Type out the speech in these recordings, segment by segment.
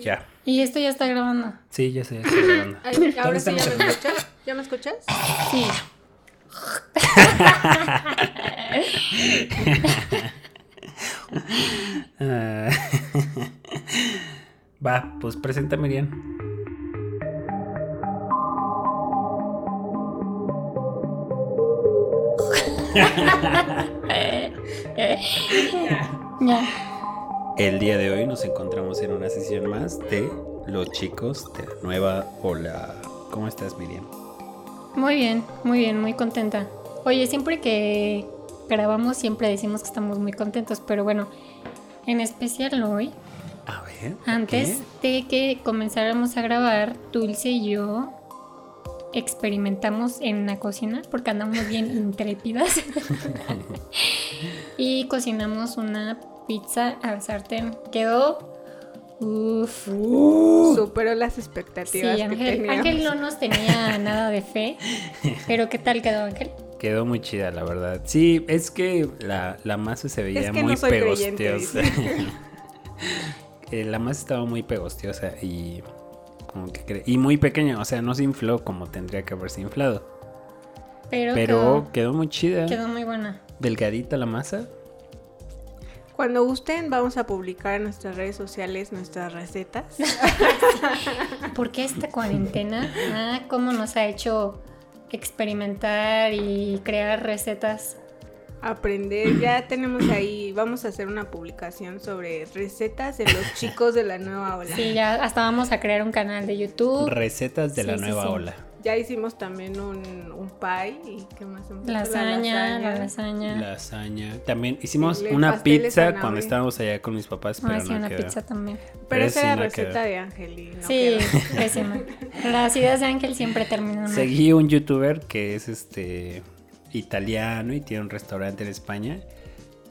Ya. Y esto ya está grabando. Sí, ya sé, ya estoy grabando. Ay, ahora sí ya me escuchas. ¿Ya me escuchas? Sí. Va, pues presenta Miriam. Ya. El día de hoy nos encontramos en una sesión más de Los chicos de la nueva ola. ¿Cómo estás, Miriam? Muy bien, muy bien, muy contenta. Oye, siempre que grabamos siempre decimos que estamos muy contentos, pero bueno, en especial hoy, A ver. antes de que comenzáramos a grabar, Dulce y yo experimentamos en la cocina porque andamos bien intrépidas y cocinamos una pizza al sartén. Quedó Uf. Superó las Sí, expectativas que Ángel, teníamos. Ángel no nos tenía nada de fe. Pero ¿qué tal quedó Ángel? Quedó muy chida, la verdad. Sí, es que la, la masa se veía Es que muy no pegostiosa. Eh, la masa estaba muy pegostiosa y como que cre- y muy pequeña, o sea, no se infló como tendría que haberse inflado. Pero, Pero quedó, quedó muy chida. quedó muy buena. Delgadita la masa. Cuando gusten, vamos a publicar en nuestras redes sociales nuestras recetas. ¿Por qué esta cuarentena? Ah, cómo nos ha hecho experimentar y crear recetas. Aprender. Ya tenemos ahí, vamos a hacer una publicación sobre recetas de los chicos de la nueva ola. Sí, ya hasta vamos a crear un canal de YouTube. Recetas de Sí, la sí, nueva sí. ola. Ya hicimos también un, un pie y qué más? Lasaña, la lasaña. Lasaña. También hicimos una pizza cuando estábamos allá con mis papás, pero Ah, sí, no una quedó. pizza también. Pero Pero esa sí, era no receta quedó. de Ángel y no sí, pésima. Las ideas de Ángel siempre terminan mal. Seguí un youtuber que es este italiano y tiene un restaurante en España.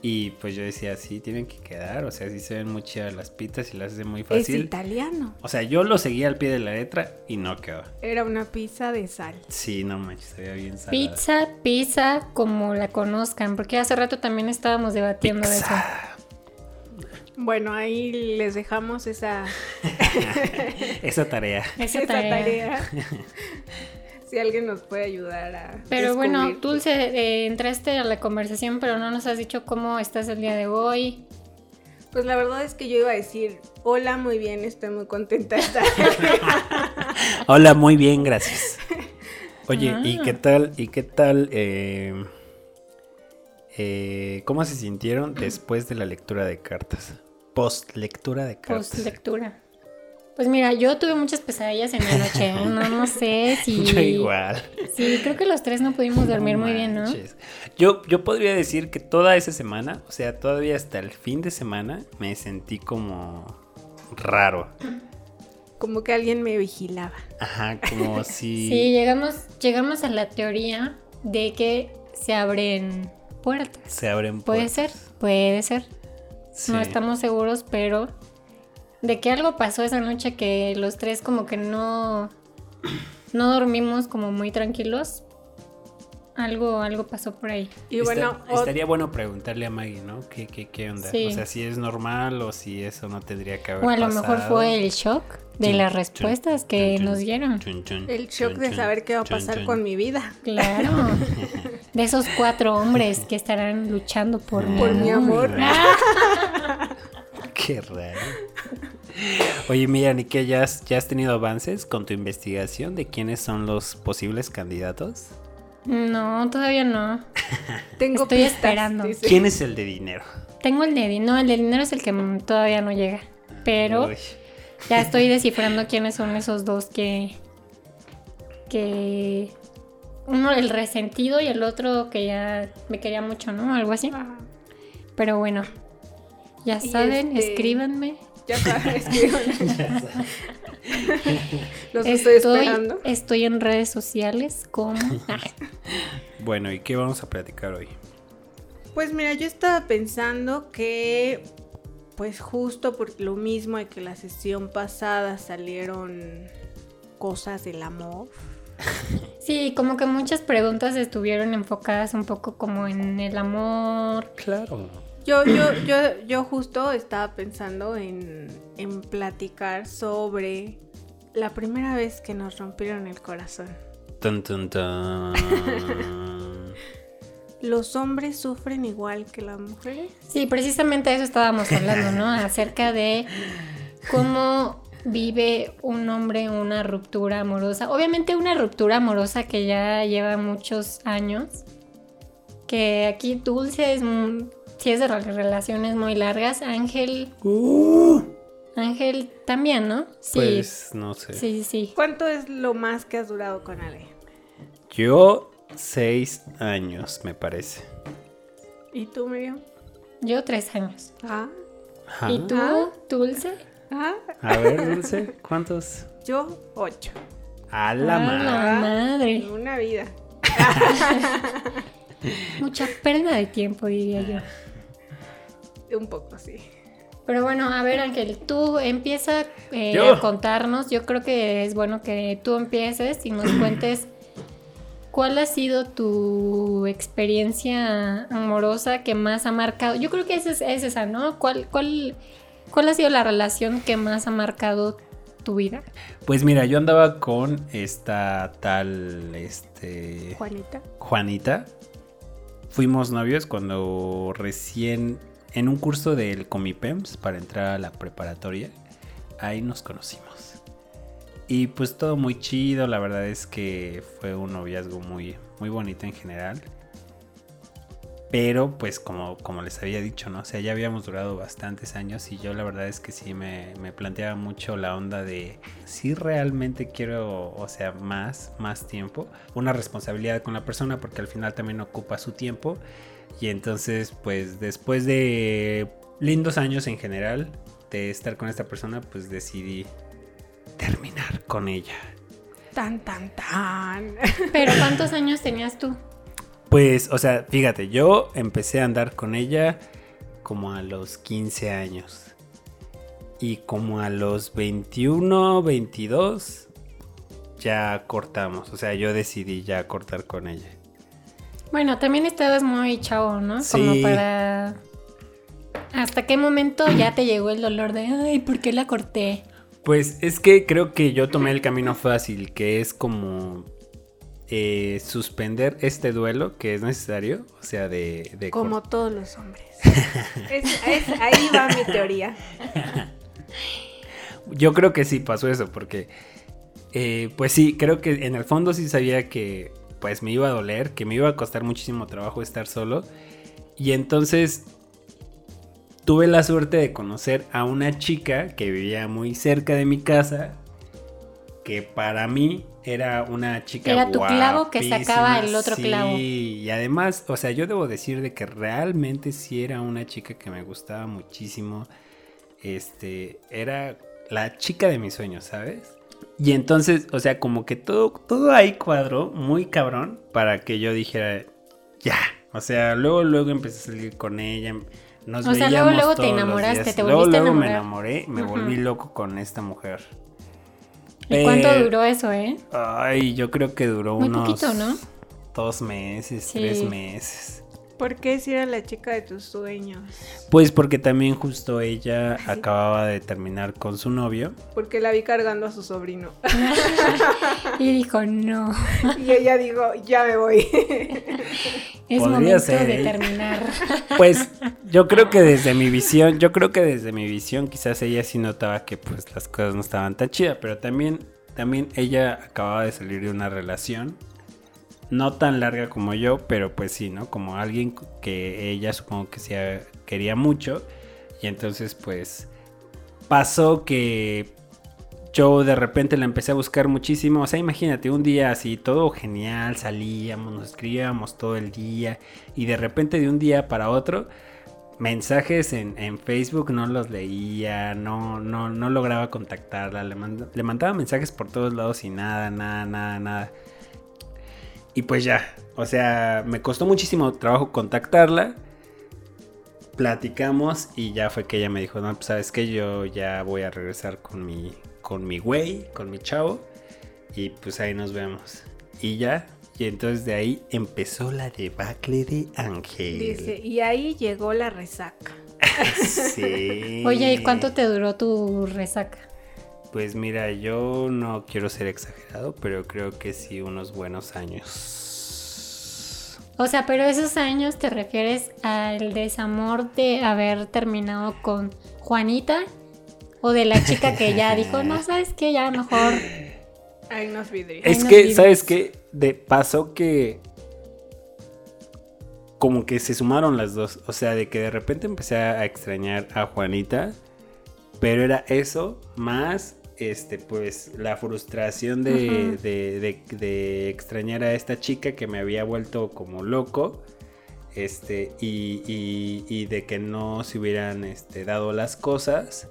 Y pues yo decía, sí, tienen que quedar. O sea, sí se ven muy chidas las pizzas y las hace muy Es fácil. italiano. O sea, yo lo seguí al pie de la letra y no quedó. Era una pizza de sal. Sí, no manches, se veía bien salada. Pizza, pizza, como la conozcan, porque hace rato también estábamos debatiendo de eso. Bueno, ahí les dejamos esa, Esa tarea. Esa esa tarea. si alguien nos puede ayudar a. Pero bueno. Dulce, eh, entraste a la conversación, pero no nos has dicho cómo estás el día de hoy. Pues la verdad es que yo iba a decir: Hola, muy bien, estoy muy contenta de estar. Hola, muy bien, gracias. Oye, ¿y Ah. qué tal? ¿Y qué tal? eh, eh, ¿Cómo se sintieron después de la lectura de cartas? Post lectura de cartas. Post lectura. Pues mira, yo tuve muchas pesadillas en la noche. No, no sé si. Yo igual. Sí, creo que los tres no pudimos dormir No muy bien, ¿no? Yo, yo podría decir que toda esa semana, o sea, todavía hasta el fin de semana, me sentí como raro. Como que alguien me vigilaba. Ajá, como si... Sí, llegamos, llegamos a la teoría de que se abren puertas. se abren Puede ser, puertas. puede ser. Sí. No estamos seguros, pero de que algo pasó esa noche que los tres como que no no dormimos como muy tranquilos. Algo algo pasó por ahí. Y Está- bueno, estaría bueno preguntarle a Maggie, ¿no? ¿Qué, qué, qué onda? Sí. O sea, si es normal o si eso no tendría que haber O a lo mejor fue el shock de Chun, las chun, respuestas que chun, nos dieron. chun, chun, el shock chun, de saber qué va a chun, pasar chun. con mi vida. Claro. De esos cuatro hombres que estarán luchando por, Por mi amor. Qué raro. Oye, mira, ¿y qué? ¿Ya has, ¿Ya has tenido avances con tu investigación de quiénes son los posibles candidatos? No, todavía no. Tengo Estoy pistas, esperando. dice. ¿Quién es el de dinero? Tengo el de dinero, no, el de dinero es el que todavía no llega. Pero Uy, ya estoy descifrando quiénes son esos dos que. que. Uno el resentido y el otro que ya me quería mucho, ¿no? Algo así. Ajá. Pero bueno. Ya saben, este- escríbanme. Ya sabes, escriban. Los estoy esperando. estoy en redes sociales como. Ah, Bueno, ¿y qué vamos a platicar hoy? Pues mira, yo estaba pensando que, pues justo por lo mismo de que la sesión pasada salieron cosas del amor. Sí, como que muchas preguntas estuvieron enfocadas un poco como en el amor. Claro. Yo, yo, yo, yo justo estaba pensando en, en platicar sobre la primera vez que nos rompieron el corazón. Tun, tun, tun. ¿Los hombres sufren igual que las mujeres? Sí, precisamente de eso estábamos hablando, ¿no? Acerca de cómo vive un hombre una ruptura amorosa. Obviamente una ruptura amorosa que ya lleva muchos años. Que aquí Dulce es, sí es de re- relaciones muy largas. Ángel, Uh, Ángel también, ¿no? Sí, pues no sé. sí, sí. ¿Cuánto es lo más que has durado con alguien? Yo, seis años, me parece. ¿Y tú, Miriam? Yo tres años. Ah, Ajá. ¿Y tú, Ah. Dulce? ah, A ver, Dulce, ¿cuántos? yo ocho. A la A madre. la madre. Una vida. Mucha pérdida de tiempo, diría yo. Un poco, sí. Pero bueno, a ver Ángel, tú empieza eh, a contarnos. Yo creo que es bueno que tú empieces y nos cuentes cuál ha sido tu experiencia amorosa que más ha marcado. Yo creo que esa es, es esa, ¿no? ¿Cuál, cuál, ¿Cuál ha sido la relación que más ha marcado tu vida? Pues mira, yo andaba con esta tal, este, Juanita. Juanita. Fuimos novios cuando recién, en un curso del Comipems para entrar a la preparatoria, ahí nos conocimos. Y pues todo muy chido, la verdad es que fue un noviazgo muy, muy bonito en general. Pero pues como, como les había dicho, ¿no? O sea, ya habíamos durado bastantes años y yo la verdad es que sí me, me planteaba mucho la onda de si realmente quiero, o sea, más, más tiempo. Una responsabilidad con la persona porque al final también ocupa su tiempo. Y entonces pues después de lindos años en general de estar con esta persona pues decidí terminar con ella. Tan, tan, tan. Pero ¿cuántos años tenías tú? Pues, o sea, fíjate, yo empecé a andar con ella como a los 15 años. Y como a los 21, 22, ya cortamos. O sea, yo decidí ya cortar con ella. Bueno, también estabas muy chavo, ¿no? Como Sí. para... ¿Hasta qué momento ya te llegó el dolor de, ay, ¿por qué la corté? Pues es que creo que yo tomé el camino fácil, que es como eh, suspender este duelo que es necesario. O sea, de... de Como todos los hombres. Es- es- ahí va mi teoría. Yo creo que sí pasó eso, porque eh, pues sí, creo que en el fondo sí sabía que pues me iba a doler, que me iba a costar muchísimo trabajo estar solo. Y entonces tuve la suerte de conocer a una chica que vivía muy cerca de mi casa, que para mí era una chica Era tu clavo que sacaba el otro sí, clavo. Y además, o sea, yo debo decir de que realmente sí era una chica que me gustaba muchísimo. Este, era la chica de mis sueños, ¿sabes? Y entonces, o sea, como que todo, todo ahí cuadró muy cabrón para que yo dijera, ya. O sea, luego, luego empecé a salir con ella. Nos O sea, luego, veíamos luego te todos los enamoraste, te luego, volviste a luego me enamoré, me volví loco con esta mujer. ¿Y cuánto Eh, duró eso, eh? Ay, yo creo que duró Muy unos poquito, ¿no? dos meses, Sí. tres meses. ¿Por qué si era la chica de tus sueños? Pues porque también justo ella acababa de terminar con su novio. Porque la vi cargando a su sobrino. Y dijo, no, Y ella dijo, ya me voy. es Podría momento ser, de terminar. Pues yo creo que desde mi visión, yo creo que desde mi visión quizás ella sí notaba que pues las cosas no estaban tan chidas, pero también, también ella acababa de salir de una relación. No tan larga como yo, pero pues sí, ¿no? Como alguien que ella supongo que sí quería mucho. Y entonces pues pasó que yo de repente la empecé a buscar muchísimo. O sea, imagínate, un día así, todo genial, salíamos, nos escribíamos todo el día. Y de repente de un día para otro, mensajes en, en Facebook no los leía, no, no, no lograba contactarla. Le, le mandaba mensajes por todos lados y nada, nada, nada, nada. Y pues ya, o sea, me costó muchísimo trabajo contactarla. Platicamos y ya fue que ella me dijo, no, pues sabes que yo ya voy a regresar con mi, con mi güey, con mi chavo. Y pues ahí nos vemos. Y ya, Y entonces de ahí empezó la debacle de Ángel. Dice, y ahí llegó la resaca. sí. Oye, ¿y cuánto te duró tu resaca? Pues mira, yo no quiero ser exagerado, pero creo que sí unos buenos años. O sea, pero esos años te refieres al desamor de haber terminado con Juanita o de la chica que ya dijo, no, sabes qué, ya mejor. Ay, vidrios. Es no que. ¿sabes qué? De pasó que como que se sumaron las dos. O sea, de que de repente empecé a extrañar a Juanita. Pero era eso más este pues la frustración de, de- de- de extrañar a esta chica que me había vuelto como loco. Este, y, y- y de que no se hubieran este, dado las cosas.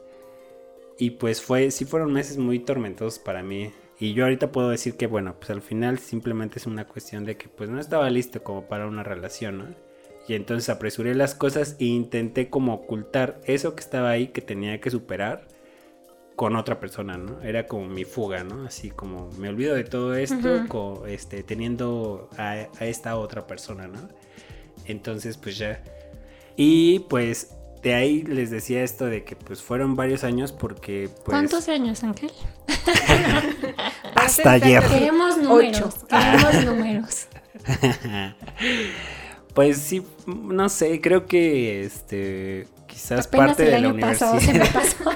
Y pues fue, sí fueron meses muy tormentosos para mí. Y yo ahorita puedo decir que bueno, pues al final simplemente es una cuestión de que pues no estaba listo como para una relación, ¿no? Y entonces apresuré las cosas e intenté como ocultar eso que estaba ahí que tenía que superar con otra persona, ¿no? Era como mi fuga, ¿no? Así como me olvido de todo esto Ujú. co- este, teniendo a, a esta otra persona, ¿no? Entonces pues ya. Y pues de ahí les decía esto de que pues fueron varios años porque pues... ¿Cuántos años, Ángel? Hasta ayer. Queremos números. Ocho. Queremos números. Pues sí, no sé, creo que este quizás Apenas parte el de la año pasado se me universidad. pasó.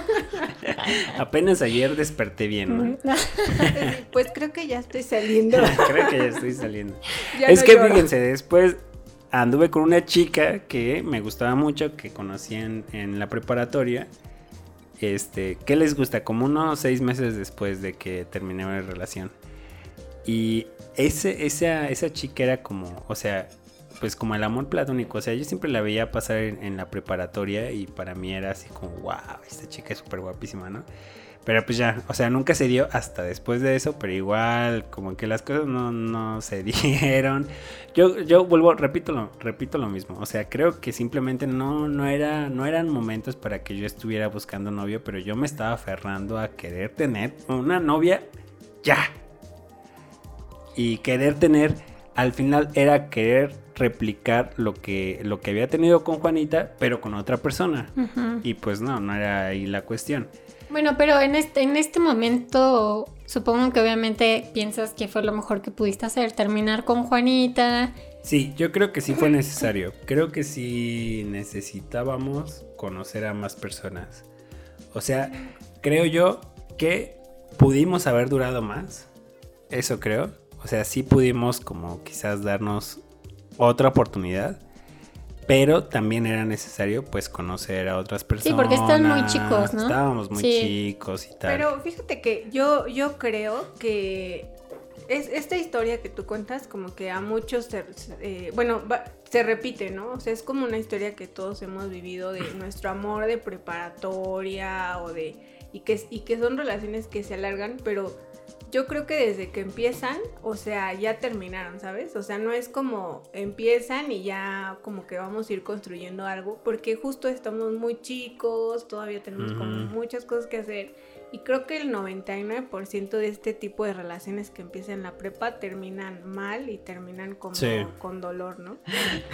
Apenas ayer desperté bien, ¿no? Pues creo que ya estoy saliendo. creo que ya estoy saliendo. Ya es no que lloro. fíjense, después anduve con una chica que me gustaba mucho, que conocí en, en la preparatoria. Este, ¿qué les gusta? Como unos seis meses después de que terminé la relación. Y ese, esa, esa chica era como, o sea, pues como el amor platónico. O sea, yo siempre la veía pasar en, en la preparatoria y para mí era así como, wow, esta chica es súper guapísima, ¿no? Pero pues ya, o sea, nunca se dio hasta después de eso, pero igual como que las cosas no, no se dieron. Yo, yo vuelvo, repito lo, repito lo mismo. O sea, creo que simplemente no, no, era, no eran momentos para que yo estuviera buscando novio, pero yo me estaba aferrando a querer tener una novia ya. Y querer tener, al final era querer replicar lo que, lo que había tenido con Juanita, pero con otra persona. Y pues no, no era ahí la cuestión. Bueno, pero en este, en este momento supongo que obviamente piensas que fue lo mejor que pudiste hacer, terminar con Juanita. Sí, yo creo que sí fue necesario. Creo que sí necesitábamos conocer a más personas. O sea, creo yo que pudimos haber durado más. Eso creo. O sea, sí pudimos como quizás darnos otra oportunidad. Pero también era necesario pues conocer a otras personas. porque están muy chicos, ¿no? Estábamos muy Sí. chicos y tal. Pero fíjate que yo, yo creo que es, esta historia que tú cuentas como que a muchos, se, eh, bueno, va- se repite, ¿no? O sea, es como una historia que todos hemos vivido de nuestro amor de preparatoria o de... Y que, y que son relaciones que se alargan, pero yo creo que desde que empiezan, o sea, ya terminaron, ¿sabes? O sea, no es como empiezan y ya como que vamos a ir construyendo algo, porque justo estamos muy chicos, todavía tenemos como muchas cosas que hacer. Y creo que el 99% de este tipo de relaciones que empiezan en la prepa terminan mal y terminan como Sí. con dolor, ¿no?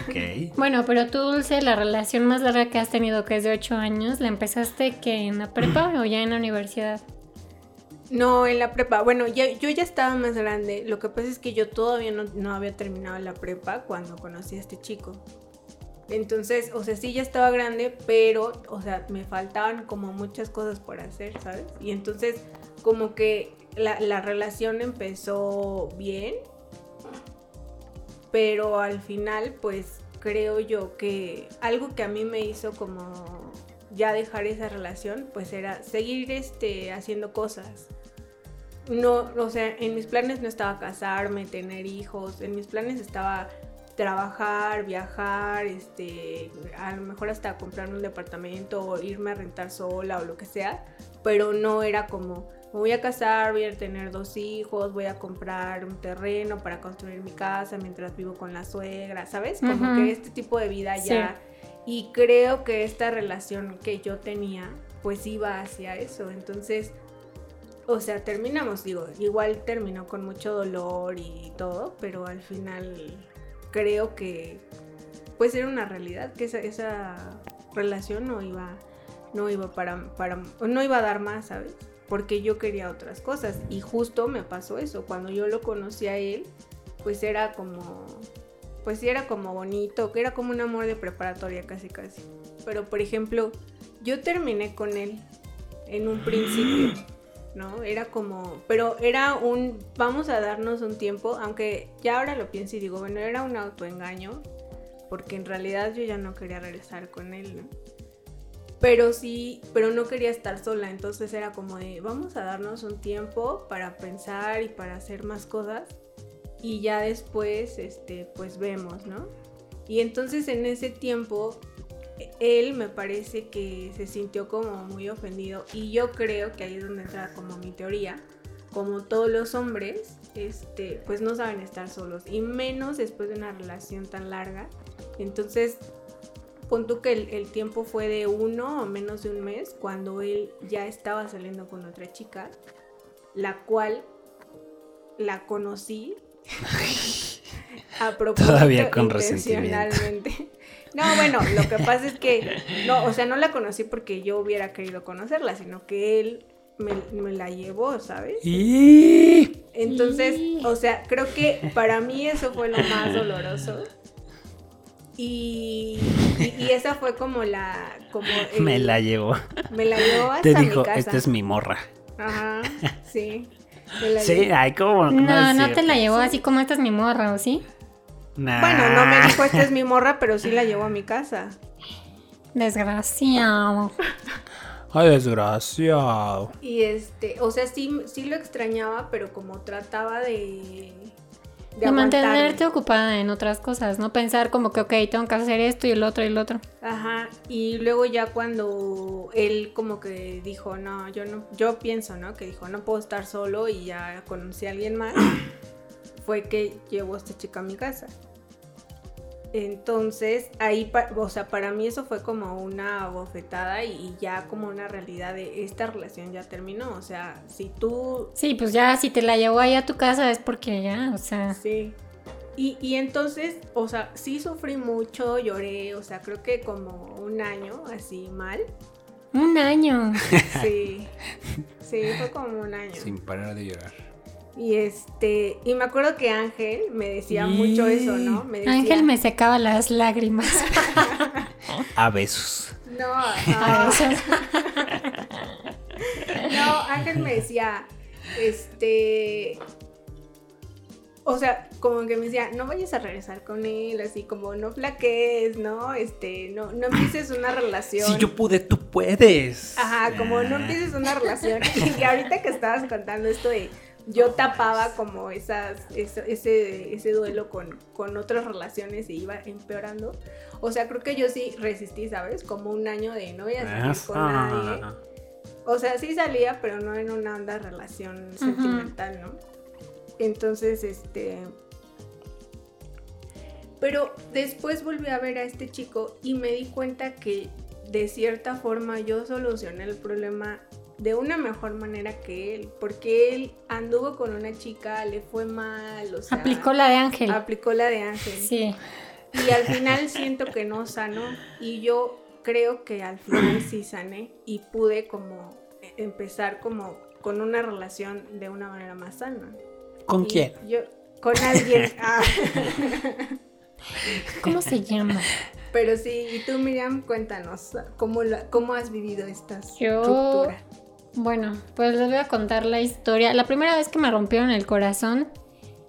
Ok. Bueno, pero tú, Dulce, la relación más larga que has tenido, que es de 8 años, ¿la empezaste que en la prepa o ya en la universidad? No, en la prepa. Bueno, ya, yo ya estaba más grande. Lo que pasa es que yo todavía no, había terminado la prepa cuando conocí a este chico. Entonces, o sea, sí ya estaba grande, pero, o sea, me faltaban como muchas cosas por hacer, ¿sabes? Y entonces, como que la, la relación empezó bien, pero al final, pues, creo yo que algo que a mí me hizo como ya dejar esa relación, pues era seguir este, haciendo cosas. No, o sea, en mis planes no estaba casarme, tener hijos, en mis planes estaba trabajar, viajar, este, a lo mejor hasta comprar un departamento o irme a rentar sola o lo que sea, pero no era como, me voy a casar, voy a tener dos hijos, voy a comprar un terreno para construir mi casa mientras vivo con la suegra, ¿sabes? Como que este tipo de vida Sí. ya... Y creo que esta relación que yo tenía, pues iba hacia eso. Entonces, o sea, terminamos, digo, igual terminó con mucho dolor y todo, pero al final creo que pues era una realidad, que esa, esa relación no iba, no iba para, para, no iba a dar más, ¿sabes? Porque yo quería otras cosas y justo me pasó eso, cuando yo lo conocí a él, pues era como, pues era como bonito, que era como un amor de preparatoria casi casi. Pero por ejemplo, yo terminé con él en un principio, ¿no? Era como, pero era un, vamos a darnos un tiempo, aunque ya ahora lo pienso y digo, bueno, era un autoengaño, porque en realidad yo ya no quería regresar con él, ¿no? Pero sí, pero no quería estar sola, entonces era como de, vamos a darnos un tiempo para pensar y para hacer más cosas y ya después, este, pues vemos, ¿no? Y entonces en ese tiempo él me parece que se sintió como muy ofendido y yo creo que ahí es donde entra como mi teoría, como todos los hombres, este, pues no saben estar solos y menos después de una relación tan larga. Entonces, pon tú que el, tiempo fue de uno o menos de un mes cuando él ya estaba saliendo con otra chica, la cual la conocí a propósito Todavía con resentimiento. No, bueno, lo que pasa es que, no, o sea, no la conocí porque yo hubiera querido conocerla, sino que él me, la llevó, ¿sabes? Y... Entonces, o sea, creo que para mí eso fue lo más doloroso. Y, y, esa fue como la... Como me la llevó. Me la llevó hasta Te dijo, mi casa. esta es mi morra. Ajá, sí. Sí, ay, como... No, no, te la llevó así como esta es mi morra, ¿o sí? Bueno, no me dijo esta es mi morra, pero sí la llevó a mi casa. Desgraciado. Ay, desgraciado. Y este, o sea, sí, sí lo extrañaba, pero como trataba de. De, mantenerte ocupada en otras cosas, no pensar como que, ok, tengo que hacer esto y el otro y el otro. Ajá, y luego ya cuando él como que dijo, no, yo no, yo pienso, ¿no? Que dijo, no puedo estar solo y ya conocí a alguien más, fue que llevó a esta chica a mi casa. Entonces, ahí, o sea, para mí eso fue como una bofetada y, ya como una realidad de esta relación ya terminó. O sea, si tú... Sí, pues ya si te la llevó ahí a tu casa es porque ya, o sea... Sí. Y, y entonces, o sea, sí sufrí mucho, lloré, o sea, creo que como un año así mal. Un año. Sí, sí, fue como un año. Sin parar de llorar. Y este, y me acuerdo que Ángel me decía mucho eso, ¿no? Me Ángel me secaba las lágrimas. A besos. No, a besos. no, Ángel me decía, este, o sea, como que me decía, no vayas a regresar con él, así como no flaquees, ¿no? Este, no, no empieces una relación. Si yo pude, tú puedes. Ajá, como no empieces una relación. Y ahorita que estabas contando esto de yo tapaba como esas, ese, ese duelo con, con otras relaciones y iba empeorando. O sea, creo que yo sí resistí, ¿sabes? Como un año de no voy a salir con nadie. O sea, sí salía, pero no en una onda relación sentimental, ¿no? Entonces, este... Pero después volví a ver a este chico y me di cuenta que de cierta forma yo solucioné el problema de una mejor manera que él, porque él anduvo con una chica, le fue mal, o sea, aplicó la de Ángel. Aplicó la de Ángel. Sí. Y al final siento que no sanó y yo creo que al final sí sané y pude como empezar como con una relación de una manera más sana. ¿Con quién? Yo con alguien. Ah. ¿Cómo se llama? Pero sí, y tú Miriam, cuéntanos, ¿cómo, cómo has vivido esta estructura? Bueno, pues les voy a contar la historia. La primera vez que me rompieron el corazón,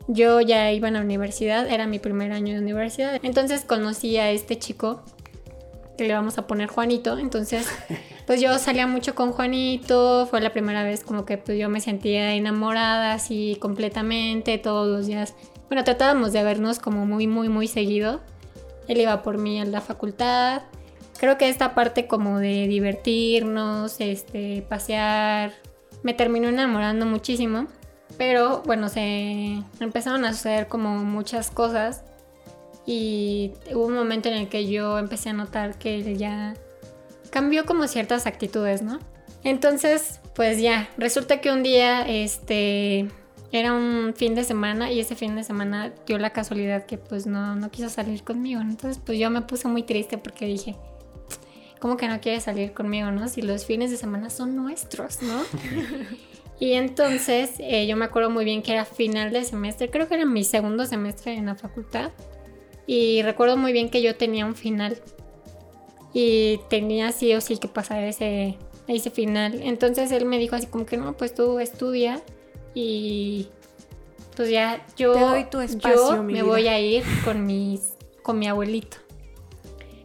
yo ya iba a la universidad, era mi primer año de universidad. Entonces conocí a este chico, que le vamos a poner Juanito. Entonces, pues yo salía mucho con Juanito, fue la primera vez como que pues, yo me sentía enamorada así completamente, todos los días. Bueno, tratábamos de vernos como muy, muy, muy seguido. Él iba por mí a la facultad creo que esta parte como de divertirnos, este, pasear, me terminó enamorando muchísimo. Pero bueno, se empezaron a suceder como muchas cosas y hubo un momento en el que yo empecé a notar que él ya cambió como ciertas actitudes, ¿no? Entonces, pues ya, resulta que un día, este, era un fin de semana y ese fin de semana dio la casualidad que pues no, no quiso salir conmigo. Entonces pues yo me puse muy triste porque dije, ¿cómo que no quiere salir conmigo, no? Si los fines de semana son nuestros, ¿no? y entonces eh, yo me acuerdo muy bien que era final de semestre, creo que era mi segundo semestre en la facultad. Y recuerdo muy bien que yo tenía un final. Y tenía sí o sí que pasar ese, ese final. Entonces él me dijo así como que no, pues tú estudia y pues ya yo, Te doy tu espacio, yo mi me vida. voy a ir con mis con mi abuelito.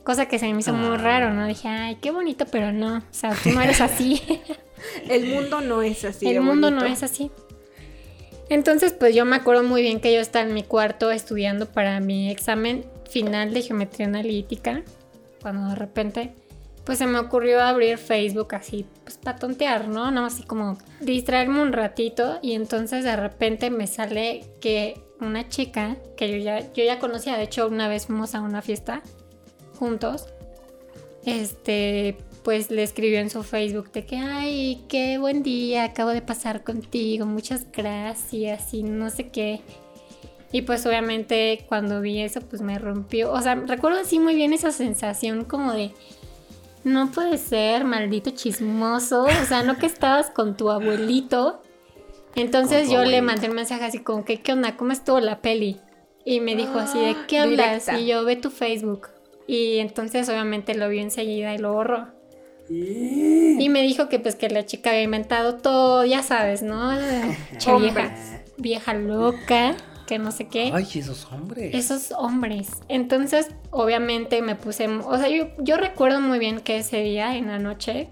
Cosa que se me hizo muy Ah. raro, ¿no? Dije, ay, qué bonito, pero no. O sea, tú no eres así. El mundo no es así. El mundo no es así. Entonces, pues yo me acuerdo muy bien que yo estaba en mi cuarto estudiando para mi examen final de geometría analítica. Cuando de repente, pues se me ocurrió abrir Facebook así, pues para tontear, ¿no? No, así como distraerme un ratito. Y entonces de repente me sale que una chica que yo ya, yo ya conocía, de hecho una vez fuimos a una fiesta juntos, este, pues le escribió en su Facebook de que, ay, qué buen día, acabo de pasar contigo, muchas gracias y no sé qué. Y pues obviamente cuando vi eso, pues me rompió, o sea, recuerdo así muy bien esa sensación como de, no puede ser, maldito chismoso, o sea, no que estabas con tu abuelito. Entonces tu yo le mandé un mensaje así como que, ¿qué onda? ¿Cómo estuvo la peli? Y me dijo así de, ¿qué hablas? directa. Y yo, ve tu Facebook. Y entonces obviamente lo vio enseguida y lo borró. Y me dijo que pues que la chica había inventado todo, ya sabes, ¿no? Che, vieja, vieja loca, que no sé qué. Ay, esos hombres. Esos hombres. Entonces, obviamente me puse, o sea, yo, yo recuerdo muy bien que ese día en la noche,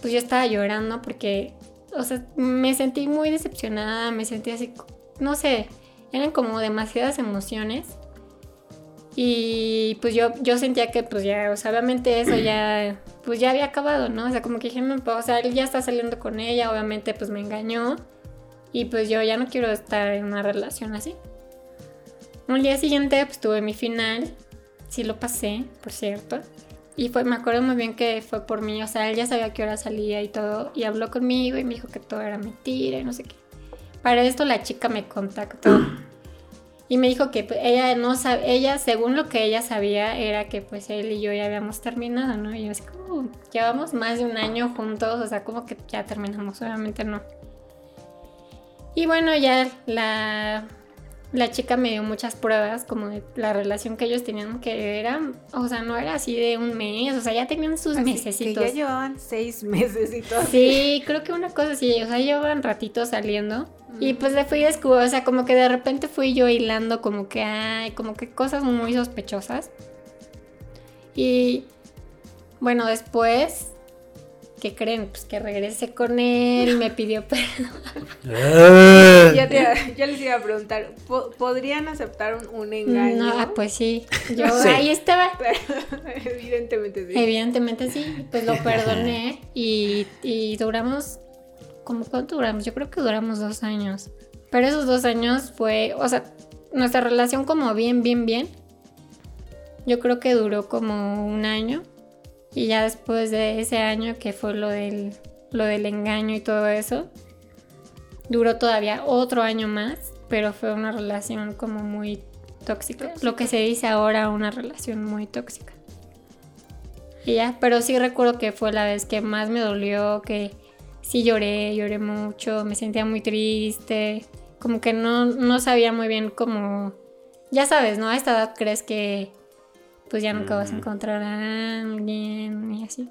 pues yo estaba llorando porque, o sea, me sentí muy decepcionada, me sentí así, no sé, eran como demasiadas emociones. Y pues yo, yo sentía que pues ya, o sea, obviamente eso ya, pues ya había acabado, ¿no? O sea, como que dije, no, pues, o sea, él ya está saliendo con ella, obviamente pues me engañó. Y pues yo ya no quiero estar en una relación así. Al día siguiente pues tuve mi final, sí lo pasé, por cierto. Y fue, me acuerdo muy bien que fue por mí, o sea, él ya sabía qué hora salía y todo, y habló conmigo y me dijo que todo era mentira y no sé qué. Para esto la chica me contactó y me dijo que pues, ella no sab- ella según lo que ella sabía era que pues él y yo ya habíamos terminado, ¿no? Y yo así como, llevamos más de un año juntos, o sea, como que ya terminamos, obviamente no. Y bueno, ya la, la chica me dio muchas pruebas como de la relación que ellos tenían que era, o sea, no era así de un mes, o sea, ya tenían sus Así mesecitos. Que ya llevaban seis meses y todo. Sí, creo que una cosa así, o sea, llevan ratito saliendo. Y pues le fui descubriendo, o sea, como que de repente fui yo hilando como que hay, como que cosas muy sospechosas. Y bueno, después, ¿qué creen? Pues que regresé con él, me pidió perdón. Ya, te- ya les iba a preguntar, ¿po- ¿podrían aceptar un, un engaño? No, ah, pues sí, yo Sí. ahí estaba. Evidentemente sí. Evidentemente sí, pues lo perdoné y, y duramos, ¿cómo cuánto duramos? Yo creo que duramos dos años. Pero esos dos años fue, o sea, nuestra relación como bien, bien, bien. Yo creo que duró como un año. Y ya después de ese año que fue lo del, lo del engaño y todo eso, duró todavía otro año más, pero fue una relación como muy tóxica. Lo que se dice ahora una relación muy tóxica. Y ya, pero sí recuerdo que fue la vez que más me dolió, que sí lloré, lloré mucho, me sentía muy triste, como que no, no sabía muy bien cómo, ya sabes, ¿no? A esta edad crees que pues ya nunca vas a encontrar a alguien y así.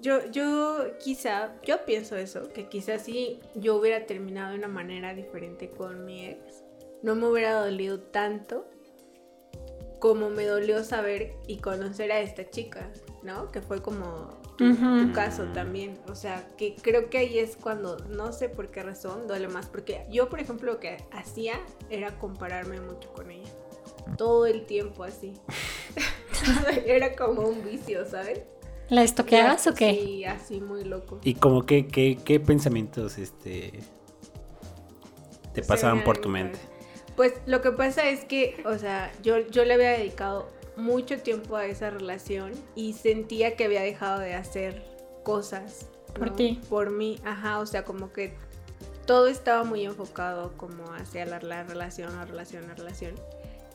Yo, yo quizá, yo pienso eso, que quizás si yo hubiera terminado de una manera diferente con mi ex, no me hubiera dolido tanto como me dolió saber y conocer a esta chica, ¿no? Que fue como tu, tu caso también. O sea, que creo que ahí es cuando, no sé por qué razón, duele más. Porque yo, por ejemplo, lo que hacía era compararme mucho con ella. Todo el tiempo así. era como un vicio, ¿sabes? ¿La estoqueabas o qué? Sí, así muy loco. ¿Y como que, qué, qué pensamientos este te pasaban por tu mente? Pues lo que pasa es que, o sea, yo, yo le había dedicado mucho tiempo a esa relación y sentía que había dejado de hacer cosas Por ti. Por mí, ajá, o sea, como que todo estaba muy enfocado como hacia la, la relación, la relación, la relación.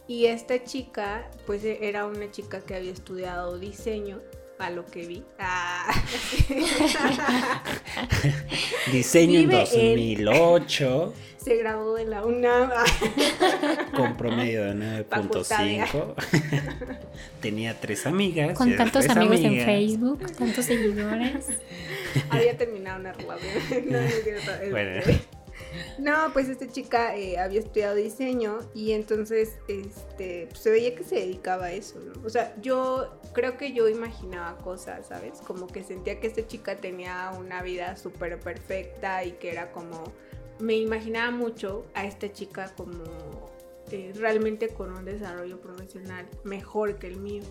Y esta chica, pues e- era una chica que había estudiado diseño, a lo que vi. Ah, Diseño en Vive en- 2008 se graduó de la UNAM. con promedio de Facultad de- 9.5. Tenía tres amigas. Con de tantos amigos en Facebook, tantos seguidores. había terminado una relación. No, no este, Bueno. No, pues esta chica eh, había estudiado diseño y entonces este, pues, se veía que se dedicaba a eso, ¿no? O sea, yo creo que yo imaginaba cosas, ¿sabes? Como que sentía que esta chica tenía una vida súper perfecta y que era como... Me imaginaba mucho a esta chica como eh, realmente con un desarrollo profesional mejor que el mío.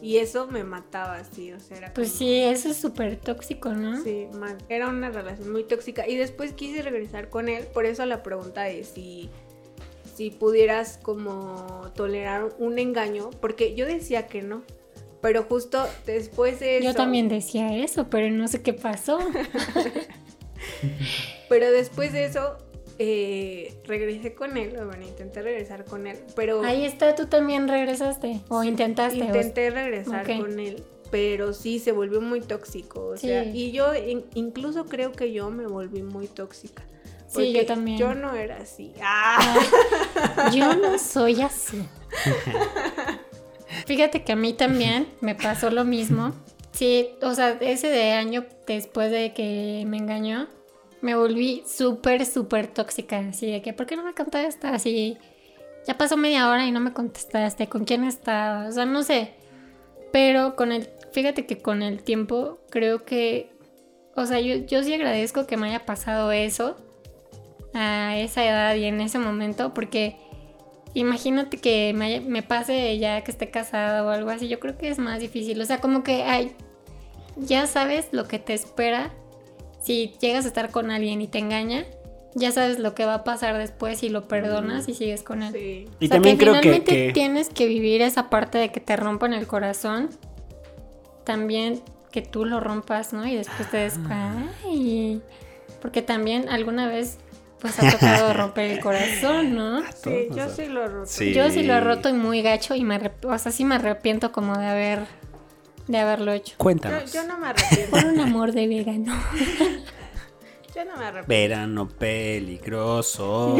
Y eso me mataba así, o sea, era Pues como- sí, eso es súper tóxico, ¿no? Sí, mal. Era una relación muy tóxica. Y después quise regresar con él. Por eso la pregunta es si, si pudieras como tolerar un engaño. Porque yo decía que no. Pero justo después de eso. Yo también decía eso, pero no sé qué pasó. Pero después de eso. Eh, regresé con él. o Bueno, intenté regresar con él. Pero Ahí está, tú también regresaste. O intentaste. o- intenté regresar con él. Pero sí, se volvió muy tóxico. O Sí. sea, y yo in- incluso creo que yo me volví muy tóxica. Sí, yo también. Yo no era así. Ah. Ah, yo no soy así. Fíjate que a mí también me pasó lo mismo. Sí, o sea, ese de año después de que me engañó, me volví súper, súper tóxica. Así de que, ¿por qué no me contestas? Así, ya pasó media hora y no me contestaste. ¿Con quién estabas? O sea, no sé. Pero con el, fíjate que con el tiempo creo que, o sea, yo, yo sí agradezco que me haya pasado eso a esa edad y en ese momento, porque imagínate que me, haya- me pase ya que esté casada o algo así, yo creo que es más difícil. O sea, como que hay, ya sabes lo que te espera si llegas a estar con alguien y te engaña, ya sabes lo que va a pasar después y lo perdonas y sigues con él. Sí. Y O sea, también que creo que, finalmente que- tienes que vivir esa parte de que te rompan el corazón. También que tú lo rompas, ¿no? Y después te des Ay. Porque también alguna vez pues ha tocado romper el corazón, ¿no? Sí, yo sí lo he roto. Sí. Yo sí lo he roto y muy gacho y me o sea, sí me arrepiento como de haber de haberlo hecho. Cuéntanos. yo no me arrepiento. Por un amor de verano. Yo no me arrepiento. Verano peligroso.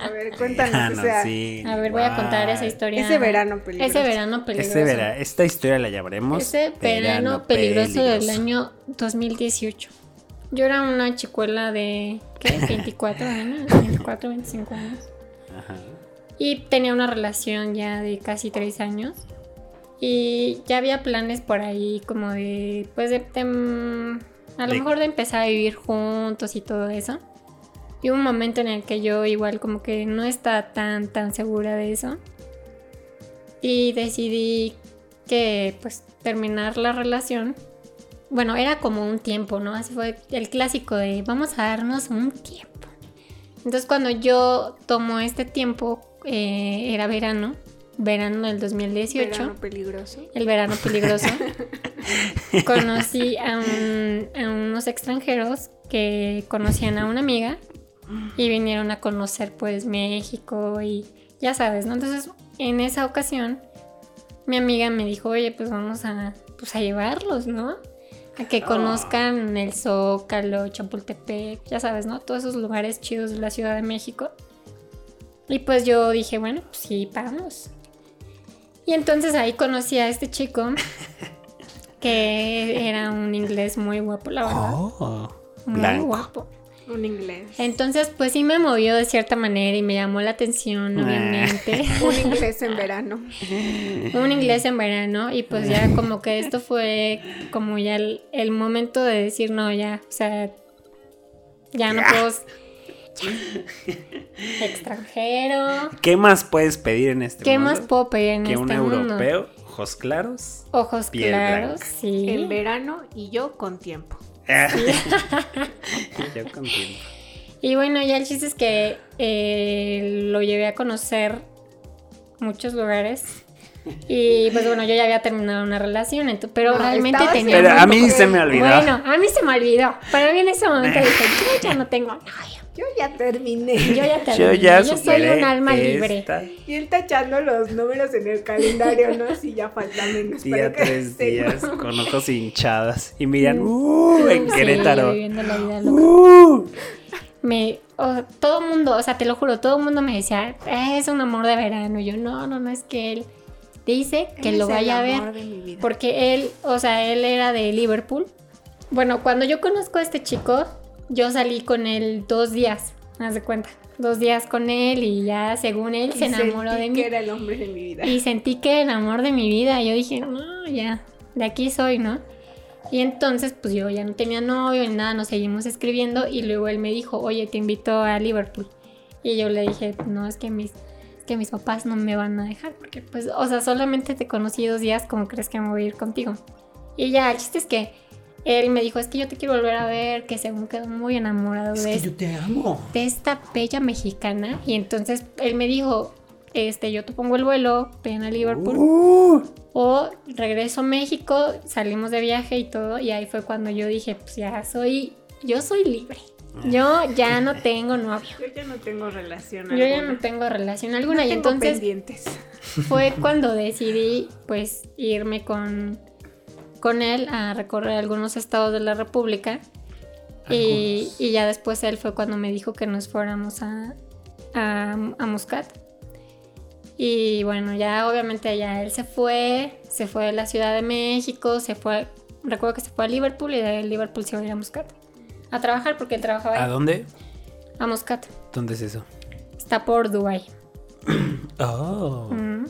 A ver, cuéntanos. Verano, o sea, sí, A ver, voy a contar esa historia. Ese verano peligroso. Ese verano peligroso. Vera- esta historia la llamaremos Ese verano peligroso del año 2018. Yo era una chicuela de, ¿qué? 24 años, 24, 25 años. Ajá. Y tenía una relación ya de casi 3 años. Y ya había planes por ahí como de, pues de, de, mm, a lo De- mejor de empezar a vivir juntos y todo eso. Y hubo un momento en el que yo igual como que no estaba tan, tan segura de eso. Y decidí que pues terminar la relación. Bueno, era como un tiempo, ¿no? Así fue el clásico de vamos a darnos un tiempo. Entonces cuando yo tomo este tiempo, eh, era verano, verano del 2018 Verano peligroso. el verano peligroso, conocí a, un- a unos extranjeros que conocían a una amiga y vinieron a conocer pues México y ya sabes, ¿no? Entonces en esa ocasión mi amiga me dijo, oye, pues vamos a, pues, a llevarlos, ¿no? A que conozcan el Zócalo, Chapultepec, ya sabes, ¿no? Todos esos lugares chidos de la Ciudad de México. Y pues yo dije, bueno, pues sí, vamos. Y entonces ahí conocí a este chico que era un inglés muy guapo, la verdad. Oh, muy blanco. guapo. Un inglés. Entonces, pues sí me movió de cierta manera y me llamó la atención, Ah. obviamente. Un inglés en verano. un inglés en verano y pues ya como que esto fue como ya el, el momento de decir no ya, o sea, ya no puedo... ya. Extranjero. ¿Qué más puedes pedir en este ¿Qué mundo? más puedo pedir en Que este un mundo? europeo, ojos claros. Ojos piel claros, blanca. sí. En verano y yo con tiempo. Yo contigo. Y bueno, ya el chiste es que eh, lo llevé a conocer muchos lugares. Y pues bueno, yo ya había terminado una relación, pero No, realmente tenía... Pero a mí poco- se me olvidó. Bueno, a mí se me olvidó, pero a mí en ese momento dije, yo ya no tengo novio, Yo ya terminé. yo ya Yo terminé, ya yo soy un alma libre. Y él tachando los números en el calendario, ¿no? Si ya falta menos. Día tres días ¿no? con ojos hinchadas. Y miran, uh, en Sí, Querétaro. viviendo la vida loca. Uh. me, o todo el mundo, o sea, te lo juro, todo el mundo me decía, "Eh, es un amor de verano. Y yo, no, no, no, es que él dice que lo vaya a ver. Porque él, o sea, él era de Liverpool. Bueno, cuando yo conozco a este chico, yo salí con él dos días, haz de cuenta. Dos días con él y ya, según él, Y se enamoró sentí de mí. que era el hombre de mi vida. Y sentí que era el amor de mi vida. Yo dije, no, ya, de aquí soy, ¿no? Y entonces, pues yo ya no tenía novio ni nada, nos seguimos escribiendo. Y luego él me dijo, oye, te invito a Liverpool. Y yo le dije, no, es que mis, es que mis papás no me van a dejar. Porque, pues, o sea, solamente te conocí dos días, ¿cómo crees que me voy a ir contigo? Y ya, el chiste es que él me dijo, es que yo te quiero volver a ver, que según quedó muy enamorado Es de que yo te amo. de esta bella mexicana. Y entonces él me dijo, este, yo te pongo el vuelo, ven a Liverpool. Uh. O regreso a México, salimos de viaje y todo. Y ahí fue cuando yo dije, pues ya soy, yo soy libre. Yo ya no tengo novio. Yo ya no tengo relación Yo ya alguna. no tengo relación No alguna. y tengo entonces pendientes. fue cuando decidí pues irme con, con él a recorrer algunos estados de la República. Y, y ya después él fue cuando me dijo que nos fuéramos a, a, a Muscat. Y bueno, ya obviamente ya él se fue, se fue de la Ciudad de México, se fue, recuerdo que se fue a Liverpool y de Liverpool se iba a ir a Muscat. A trabajar porque él trabajaba ¿A ahí, dónde? a Muscat. ¿Dónde es eso? Está por Dubai. Oh. Mm.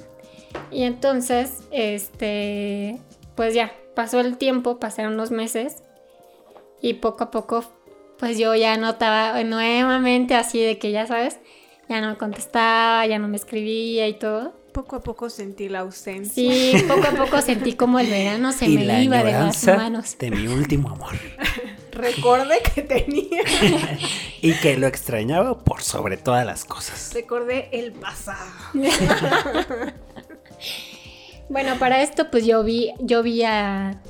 Y entonces, este, pues ya, pasó el tiempo, pasaron unos meses y poco a poco, pues yo ya notaba nuevamente así de que ya sabes, ya no me contestaba, ya no me escribía y todo. Poco a poco sentí la ausencia. Sí, poco a poco sentí como el verano se y me la iba de las manos. de mi último amor. Recordé que tenía. Y que lo extrañaba por sobre todas las cosas. Recordé el pasado. Bueno, para esto pues yo vi, yo vi a,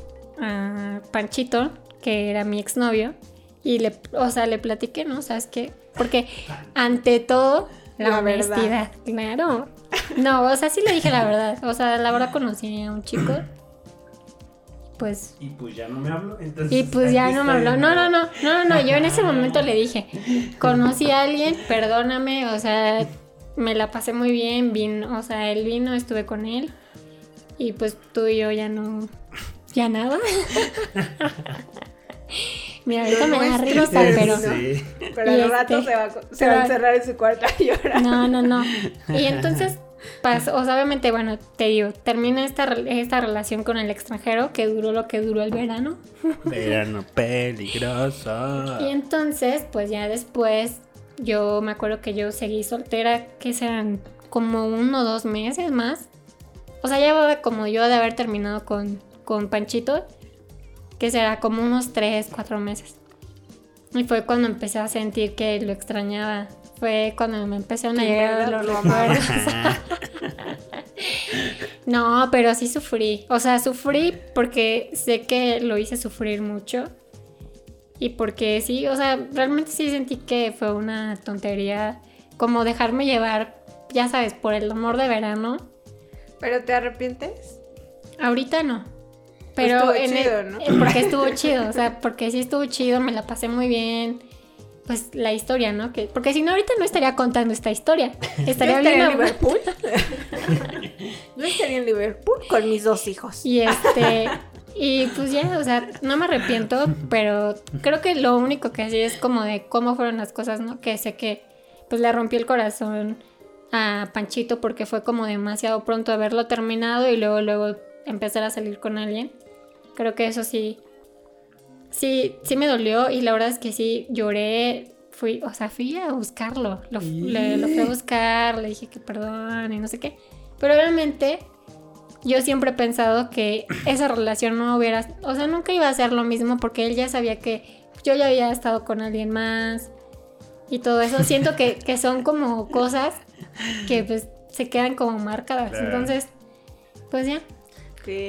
a Panchito, que era mi exnovio, y le, o sea, le platiqué, ¿no? ¿Sabes qué? Porque ante todo, la, La verdad. honestidad, claro. No, o sea, sí le dije la verdad. O sea, la verdad conocí a un chico. Pues Y pues ya no me habló. Entonces y pues ya no me habló. No, no, no, no, no, yo en ese momento le dije, conocí a alguien, perdóname, o sea, me la pasé muy bien, vino, o sea, él vino, estuve con él y pues tú y yo ya no, ya nada. Mira, ahorita me da risa, pero... Sí. Pero Y al rato este- se va, se va a encerrar en su cuarto a llorar. No, no, no. Y entonces, pasó, o sea, obviamente, bueno, te digo, termina esta, re- esta relación con el extranjero que duró lo que duró el verano. Verano peligroso. Y entonces, pues ya después, yo me acuerdo que yo seguí soltera, que serán como uno o dos meses más. O sea, llevaba como yo de haber terminado con, con Panchito, que será como unos tres, cuatro meses. Y fue cuando empecé a sentir que lo extrañaba. Fue cuando me empezaron a llegar los recuerdos. No, pero sí sufrí. O sea, sufrí porque sé que lo hice sufrir mucho. Y porque sí, o sea, realmente sí sentí que fue una tontería. Como dejarme llevar, ya sabes, por el amor de verano. ¿Pero te arrepientes? Ahorita no. Pero estuvo en chido, el- ¿no? eh, porque estuvo chido, o sea, porque sí estuvo chido, me la pasé muy bien. Pues la historia, ¿no? Que, porque si no, ahorita no estaría contando esta historia. Estaría, Yo estaría en Liverpool. Yo estaría en Liverpool con mis dos hijos. Y este. Y pues ya, o sea, no me arrepiento, pero creo que lo único que sí es como de cómo fueron las cosas, ¿no? Que sé que pues le rompí el corazón a Panchito porque fue como demasiado pronto haberlo terminado y luego, luego empezar a salir con alguien. Creo que eso sí, sí, sí me dolió y la verdad es que sí lloré. Fui, o sea, fui a buscarlo. Lo, le- lo fui a buscar, le dije que perdón y no sé qué. Pero obviamente yo siempre he pensado que esa relación no hubiera, o sea, nunca iba a ser lo mismo porque él ya sabía que yo ya había estado con alguien más y todo eso. Siento que, que son como cosas que pues se quedan como marcadas. Claro. Entonces, pues ya.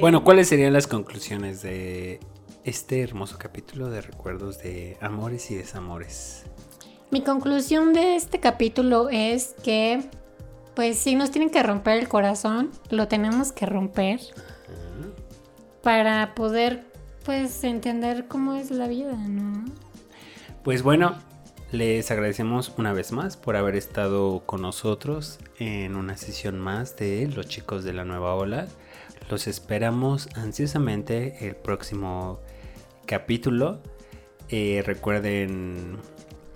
Bueno, ¿cuáles serían las conclusiones de este hermoso capítulo de recuerdos de amores y desamores? Mi conclusión de este capítulo es que, pues sí, nos tienen que romper el corazón, lo tenemos que romper para poder, pues, entender cómo es la vida, ¿no? Pues bueno, les agradecemos una vez más por haber estado con nosotros en una sesión más de Los chicos de la nueva ola. Los esperamos ansiosamente el próximo capítulo. Eh, recuerden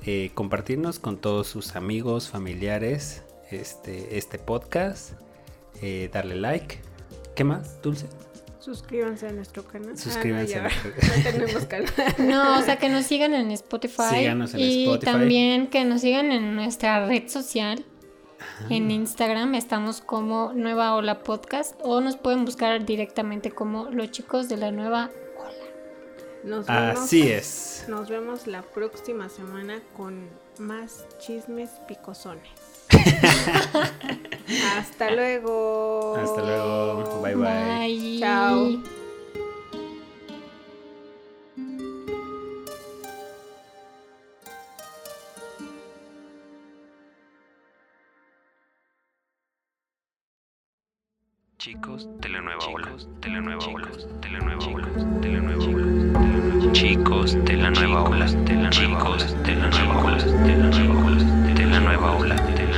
eh, compartirnos con todos sus amigos, familiares este, este podcast. Eh, darle like. ¿Qué más, Dulce? Suscríbanse a nuestro canal. Suscríbanse Ah, a ya. nuestro- No tenemos canal. No, o sea, que nos sigan en Spotify. Síganos en y Spotify. también que nos sigan en nuestra red social. En Instagram estamos como Nueva Ola Podcast o nos pueden buscar directamente como Los Chicos de la Nueva Nos vemos, Así es. Nos vemos la próxima semana con más chismes picosones. Hasta luego. Hasta luego. Bye bye. Bye. Chao. Chicos de la nueva ola, de la nueva ola, de la nueva ola, de la nueva ola. Chicos de la nueva ola, de la nueva ola, de la nueva ola, de la nueva ola, de la nueva ola, de la